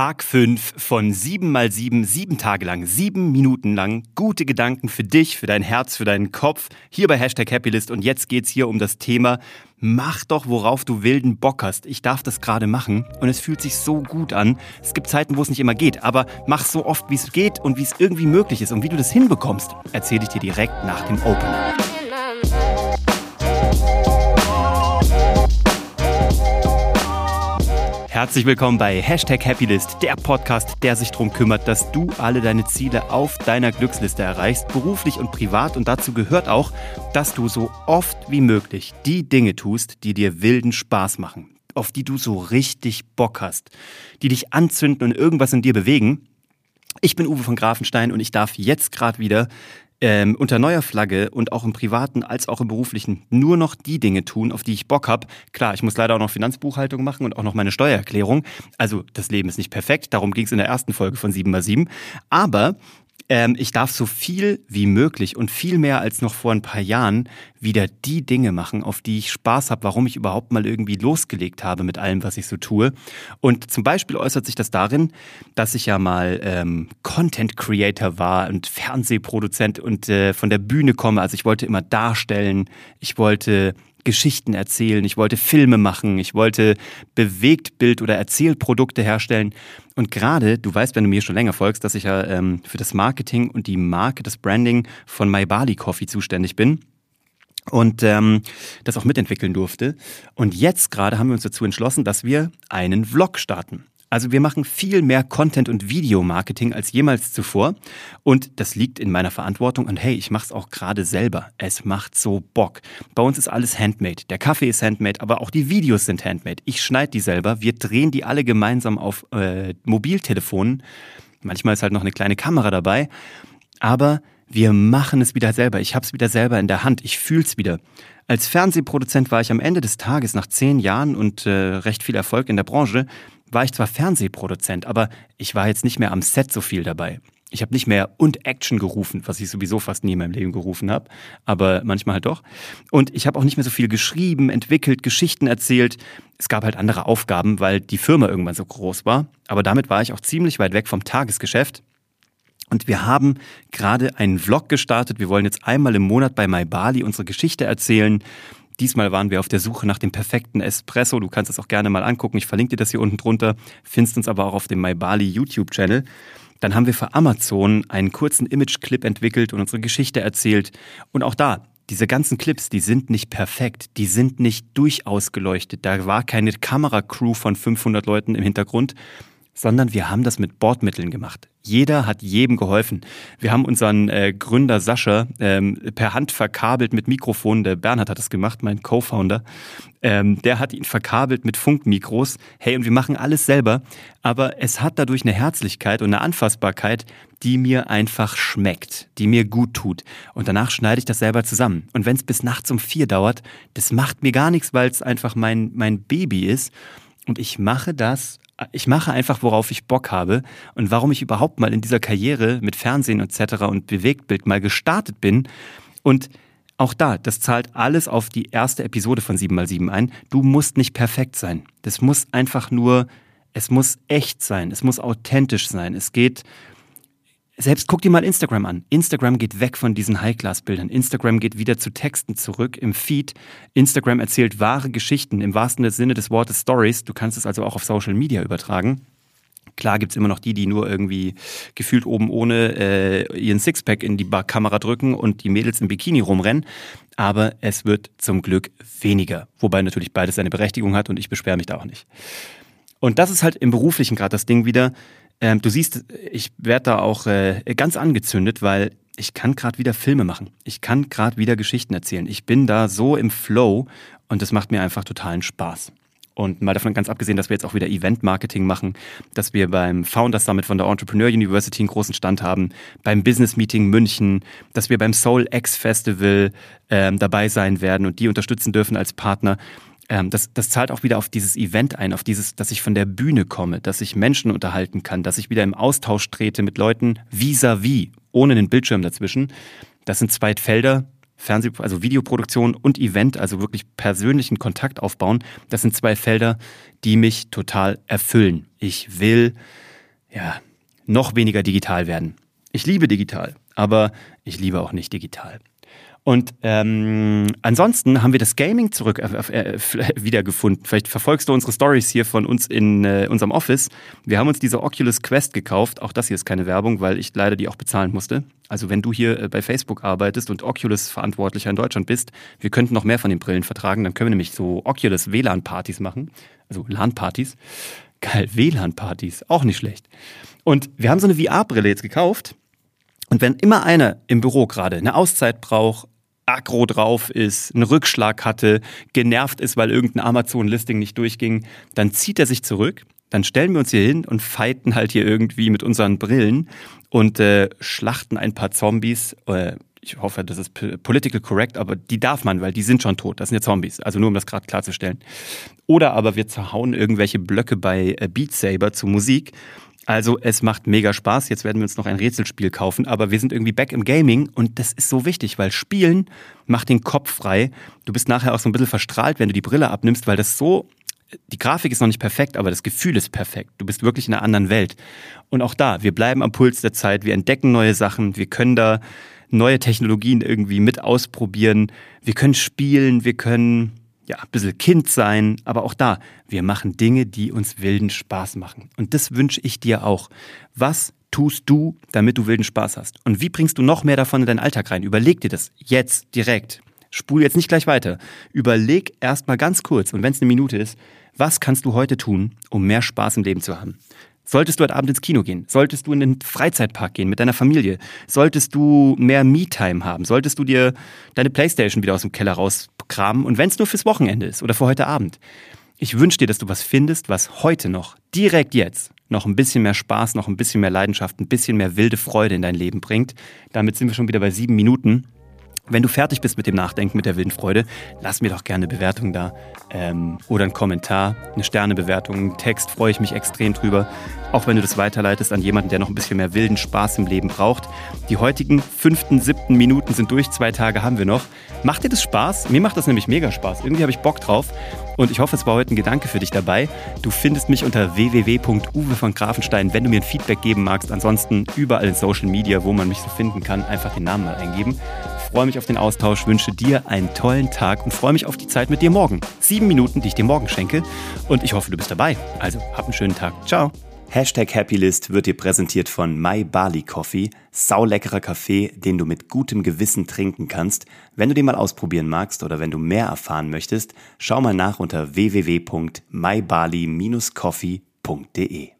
Tag 5 von 7 mal 7, sieben Tage lang, sieben Minuten lang. Gute Gedanken für dich, für dein Herz, für deinen Kopf. Hier bei Hashtag Happylist. Und jetzt geht's hier um das Thema, mach doch, worauf du wilden Bock hast. Ich darf das gerade machen und es fühlt sich so gut an. Es gibt Zeiten, wo es nicht immer geht, aber mach so oft, wie es geht und wie es irgendwie möglich ist. Und wie du das hinbekommst, erzähle ich dir direkt nach dem Opener. Herzlich willkommen bei Hashtag Happylist, der Podcast, der sich darum kümmert, dass du alle deine Ziele auf deiner Glücksliste erreichst, beruflich und privat. Und dazu gehört auch, dass du so oft wie möglich die Dinge tust, die dir wilden Spaß machen, auf die du so richtig Bock hast, die dich anzünden und irgendwas in dir bewegen. Ich bin Uwe von Grafenstein und ich darf jetzt gerade wieder ähm, unter neuer Flagge und auch im privaten als auch im beruflichen nur noch die Dinge tun, auf die ich Bock habe. Klar, ich muss leider auch noch Finanzbuchhaltung machen und auch noch meine Steuererklärung. Also das Leben ist nicht perfekt, darum ging es in der ersten Folge von 7x7. Aber ähm, ich darf so viel wie möglich und viel mehr als noch vor ein paar Jahren wieder die Dinge machen, auf die ich Spaß habe, warum ich überhaupt mal irgendwie losgelegt habe mit allem, was ich so tue. Und zum Beispiel äußert sich das darin, dass ich ja mal ähm, Content Creator war und Fernsehproduzent und äh, von der Bühne komme. Also ich wollte immer darstellen, ich wollte Geschichten erzählen, ich wollte Filme machen, ich wollte Bewegtbild- oder Erzählprodukte herstellen. Und gerade, du weißt, wenn du mir schon länger folgst, dass ich ja ähm, für das Marketing und die Marke, das Branding von My Bali Coffee zuständig bin und ähm, das auch mitentwickeln durfte. Und jetzt gerade haben wir uns dazu entschlossen, dass wir einen Vlog starten. Also wir machen viel mehr Content- und Videomarketing als jemals zuvor. Und das liegt in meiner Verantwortung. Und hey, ich mache es auch gerade selber. Es macht so Bock. Bei uns ist alles handmade. Der Kaffee ist handmade, aber auch die Videos sind handmade. Ich schneide die selber. Wir drehen die alle gemeinsam auf äh, Mobiltelefonen. Manchmal ist halt noch eine kleine Kamera dabei. Aber wir machen es wieder selber. Ich habe es wieder selber in der Hand. Ich fühle es wieder. Als Fernsehproduzent war ich am Ende des Tages nach zehn Jahren und äh, recht viel Erfolg in der Branche war ich zwar Fernsehproduzent, aber ich war jetzt nicht mehr am Set so viel dabei. Ich habe nicht mehr und Action gerufen, was ich sowieso fast nie in meinem Leben gerufen habe, aber manchmal halt doch. Und ich habe auch nicht mehr so viel geschrieben, entwickelt, Geschichten erzählt. Es gab halt andere Aufgaben, weil die Firma irgendwann so groß war. Aber damit war ich auch ziemlich weit weg vom Tagesgeschäft. Und wir haben gerade einen Vlog gestartet. Wir wollen jetzt einmal im Monat bei MyBali unsere Geschichte erzählen. Diesmal waren wir auf der Suche nach dem perfekten Espresso. Du kannst es auch gerne mal angucken. Ich verlinke dir das hier unten drunter. Findest uns aber auch auf dem MyBali YouTube-Channel. Dann haben wir für Amazon einen kurzen Image-Clip entwickelt und unsere Geschichte erzählt. Und auch da, diese ganzen Clips, die sind nicht perfekt, die sind nicht durchausgeleuchtet. Da war keine Kameracrew von 500 Leuten im Hintergrund, sondern wir haben das mit Bordmitteln gemacht. Jeder hat jedem geholfen. Wir haben unseren äh, Gründer Sascha ähm, per Hand verkabelt mit Mikrofonen. Der Bernhard hat das gemacht, mein Co-Founder. Ähm, der hat ihn verkabelt mit Funkmikros. Hey, und wir machen alles selber. Aber es hat dadurch eine Herzlichkeit und eine Anfassbarkeit, die mir einfach schmeckt, die mir gut tut. Und danach schneide ich das selber zusammen. Und wenn es bis nachts um vier dauert, das macht mir gar nichts, weil es einfach mein, mein Baby ist. Und ich mache das ich mache einfach, worauf ich Bock habe und warum ich überhaupt mal in dieser Karriere mit Fernsehen etc. und Bewegtbild mal gestartet bin. Und auch da, das zahlt alles auf die erste Episode von 7x7 ein. Du musst nicht perfekt sein. Das muss einfach nur, es muss echt sein, es muss authentisch sein. Es geht selbst guck dir mal Instagram an. Instagram geht weg von diesen High-Class-Bildern. Instagram geht wieder zu Texten zurück im Feed. Instagram erzählt wahre Geschichten im wahrsten Sinne des Wortes Stories. Du kannst es also auch auf Social Media übertragen. Klar gibt's immer noch die, die nur irgendwie gefühlt oben ohne äh, ihren Sixpack in die Kamera drücken und die Mädels im Bikini rumrennen. Aber es wird zum Glück weniger. Wobei natürlich beides seine Berechtigung hat und ich beschwere mich da auch nicht. Und das ist halt im beruflichen gerade das Ding wieder. Ähm, du siehst, ich werde da auch äh, ganz angezündet, weil ich kann gerade wieder Filme machen. Ich kann gerade wieder Geschichten erzählen. Ich bin da so im Flow und das macht mir einfach totalen Spaß. Und mal davon ganz abgesehen, dass wir jetzt auch wieder Event-Marketing machen, dass wir beim Founders Summit von der Entrepreneur University einen großen Stand haben, beim Business Meeting München, dass wir beim Soul X Festival ähm, dabei sein werden und die unterstützen dürfen als Partner ähm, das, das zahlt auch wieder auf dieses Event ein, auf dieses, dass ich von der Bühne komme, dass ich Menschen unterhalten kann, dass ich wieder im Austausch trete mit Leuten vis-à-vis, -vis, ohne den Bildschirm dazwischen. Das sind zwei Felder, Fernseh, also Videoproduktion und Event, also wirklich persönlichen Kontakt aufbauen. Das sind zwei Felder, die mich total erfüllen. Ich will ja, noch weniger digital werden. Ich liebe digital, aber ich liebe auch nicht digital. Und ähm, ansonsten haben wir das Gaming zurück äh, äh, wiedergefunden. Vielleicht verfolgst du unsere Stories hier von uns in äh, unserem Office. Wir haben uns diese Oculus Quest gekauft. Auch das hier ist keine Werbung, weil ich leider die auch bezahlen musste. Also wenn du hier äh, bei Facebook arbeitest und Oculus Verantwortlicher in Deutschland bist, wir könnten noch mehr von den Brillen vertragen. Dann können wir nämlich so Oculus WLAN-Partys machen. Also LAN-Partys. Geil, WLAN-Partys. Auch nicht schlecht. Und wir haben so eine VR-Brille jetzt gekauft. Und wenn immer einer im Büro gerade eine Auszeit braucht, aggro drauf ist, einen Rückschlag hatte, genervt ist, weil irgendein Amazon-Listing nicht durchging, dann zieht er sich zurück. Dann stellen wir uns hier hin und fighten halt hier irgendwie mit unseren Brillen und äh, schlachten ein paar Zombies. Äh, ich hoffe, das ist political correct, aber die darf man, weil die sind schon tot. Das sind ja Zombies. Also nur um das gerade klarzustellen. Oder aber wir zerhauen irgendwelche Blöcke bei äh, Beat Saber zu Musik also es macht mega Spaß. Jetzt werden wir uns noch ein Rätselspiel kaufen, aber wir sind irgendwie back im Gaming und das ist so wichtig, weil Spielen macht den Kopf frei. Du bist nachher auch so ein bisschen verstrahlt, wenn du die Brille abnimmst, weil das so die Grafik ist noch nicht perfekt, aber das Gefühl ist perfekt. Du bist wirklich in einer anderen Welt. Und auch da, wir bleiben am Puls der Zeit, wir entdecken neue Sachen, wir können da neue Technologien irgendwie mit ausprobieren, wir können spielen, wir können ja, ein bisschen Kind sein, aber auch da, wir machen Dinge, die uns wilden Spaß machen. Und das wünsche ich dir auch. Was tust du, damit du wilden Spaß hast? Und wie bringst du noch mehr davon in deinen Alltag rein? Überleg dir das jetzt direkt. Spul jetzt nicht gleich weiter. Überleg erst mal ganz kurz, und wenn es eine Minute ist, was kannst du heute tun, um mehr Spaß im Leben zu haben? Solltest du heute Abend ins Kino gehen? Solltest du in den Freizeitpark gehen mit deiner Familie? Solltest du mehr Me-Time haben? Solltest du dir deine Playstation wieder aus dem Keller rauskramen? Und wenn es nur fürs Wochenende ist oder für heute Abend. Ich wünsche dir, dass du was findest, was heute noch, direkt jetzt, noch ein bisschen mehr Spaß, noch ein bisschen mehr Leidenschaft, ein bisschen mehr wilde Freude in dein Leben bringt. Damit sind wir schon wieder bei sieben Minuten. Wenn du fertig bist mit dem Nachdenken, mit der wilden Freude, lass mir doch gerne eine Bewertung da ähm, oder einen Kommentar, eine Sternebewertung, einen Text, freue ich mich extrem drüber. Auch wenn du das weiterleitest an jemanden, der noch ein bisschen mehr wilden Spaß im Leben braucht. Die heutigen fünften, siebten Minuten sind durch, zwei Tage haben wir noch. Macht dir das Spaß? Mir macht das nämlich mega Spaß. Irgendwie habe ich Bock drauf und ich hoffe, es war heute ein Gedanke für dich dabei. Du findest mich unter www.uwe von Grafenstein, wenn du mir ein Feedback geben magst. Ansonsten überall in Social Media, wo man mich so finden kann, einfach den Namen mal eingeben freue mich auf den Austausch, wünsche dir einen tollen Tag und freue mich auf die Zeit mit dir morgen. Sieben Minuten, die ich dir morgen schenke. Und ich hoffe, du bist dabei. Also, hab einen schönen Tag. Ciao. Hashtag Happylist wird dir präsentiert von My Barley Coffee, sauleckerer Kaffee, den du mit gutem Gewissen trinken kannst. Wenn du den mal ausprobieren magst oder wenn du mehr erfahren möchtest, schau mal nach unter www.mybarley-coffee.de.